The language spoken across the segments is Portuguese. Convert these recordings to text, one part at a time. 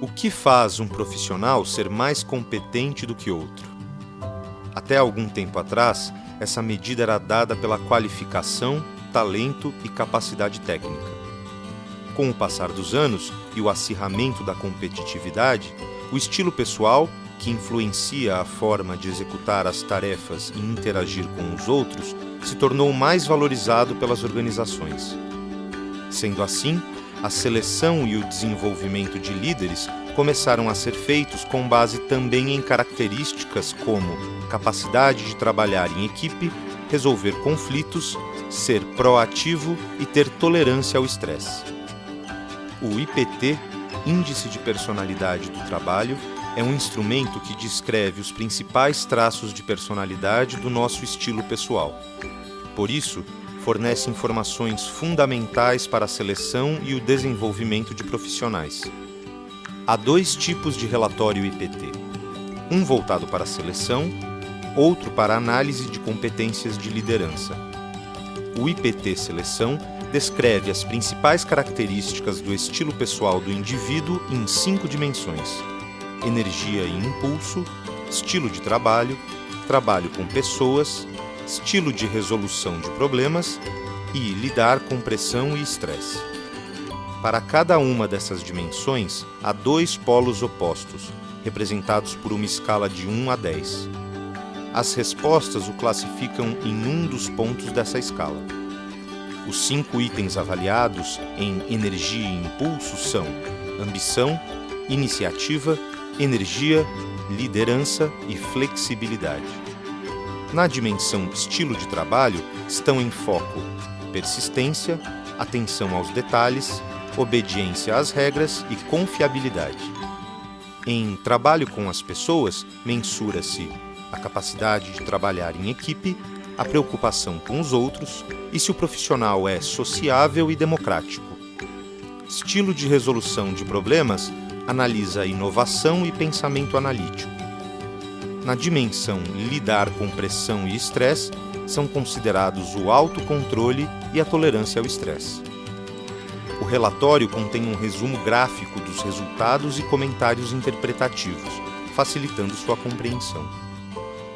O que faz um profissional ser mais competente do que outro? Até algum tempo atrás, essa medida era dada pela qualificação, talento e capacidade técnica. Com o passar dos anos e o acirramento da competitividade, o estilo pessoal, que influencia a forma de executar as tarefas e interagir com os outros, se tornou mais valorizado pelas organizações. Sendo assim, a seleção e o desenvolvimento de líderes começaram a ser feitos com base também em características como capacidade de trabalhar em equipe, resolver conflitos, ser proativo e ter tolerância ao estresse. O IPT, Índice de Personalidade do Trabalho, é um instrumento que descreve os principais traços de personalidade do nosso estilo pessoal. Por isso, fornece informações fundamentais para a seleção e o desenvolvimento de profissionais. Há dois tipos de relatório IPT: um voltado para a seleção, outro para análise de competências de liderança. O IPT Seleção descreve as principais características do estilo pessoal do indivíduo em cinco dimensões: energia e impulso, estilo de trabalho, trabalho com pessoas, estilo de resolução de problemas e lidar com pressão e estresse. Para cada uma dessas dimensões, há dois polos opostos, representados por uma escala de 1 a 10. As respostas o classificam em um dos pontos dessa escala. Os cinco itens avaliados em energia e impulso são ambição, iniciativa, energia, liderança e flexibilidade. Na dimensão estilo de trabalho estão em foco persistência, atenção aos detalhes, obediência às regras e confiabilidade. Em trabalho com as pessoas, mensura-se a capacidade de trabalhar em equipe, a preocupação com os outros e se o profissional é sociável e democrático. Estilo de resolução de problemas analisa inovação e pensamento analítico. Na dimensão lidar com pressão e estresse, são considerados o autocontrole e a tolerância ao estresse. O relatório contém um resumo gráfico dos resultados e comentários interpretativos, facilitando sua compreensão.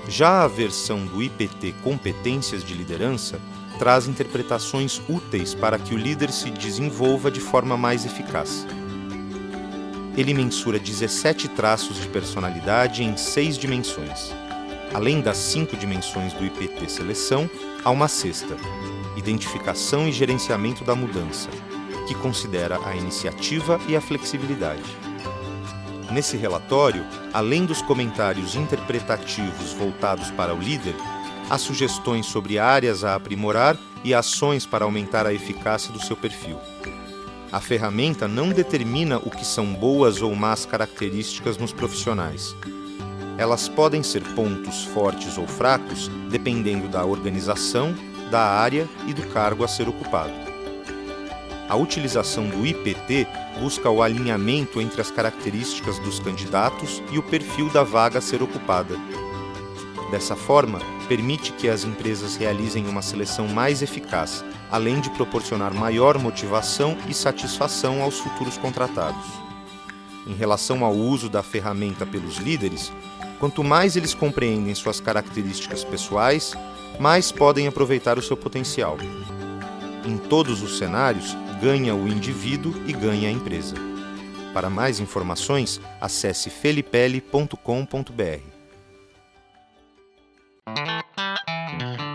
Já a versão do IPT Competências de Liderança traz interpretações úteis para que o líder se desenvolva de forma mais eficaz. Ele mensura 17 traços de personalidade em seis dimensões. Além das cinco dimensões do IPT Seleção, há uma sexta, Identificação e Gerenciamento da Mudança, que considera a iniciativa e a flexibilidade. Nesse relatório, além dos comentários interpretativos voltados para o líder, há sugestões sobre áreas a aprimorar e ações para aumentar a eficácia do seu perfil. A ferramenta não determina o que são boas ou más características nos profissionais. Elas podem ser pontos fortes ou fracos dependendo da organização, da área e do cargo a ser ocupado. A utilização do IPT busca o alinhamento entre as características dos candidatos e o perfil da vaga a ser ocupada. Dessa forma, permite que as empresas realizem uma seleção mais eficaz, além de proporcionar maior motivação e satisfação aos futuros contratados. Em relação ao uso da ferramenta pelos líderes, quanto mais eles compreendem suas características pessoais, mais podem aproveitar o seu potencial. Em todos os cenários, ganha o indivíduo e ganha a empresa. Para mais informações, acesse felipele.com.br. Mm-hmm.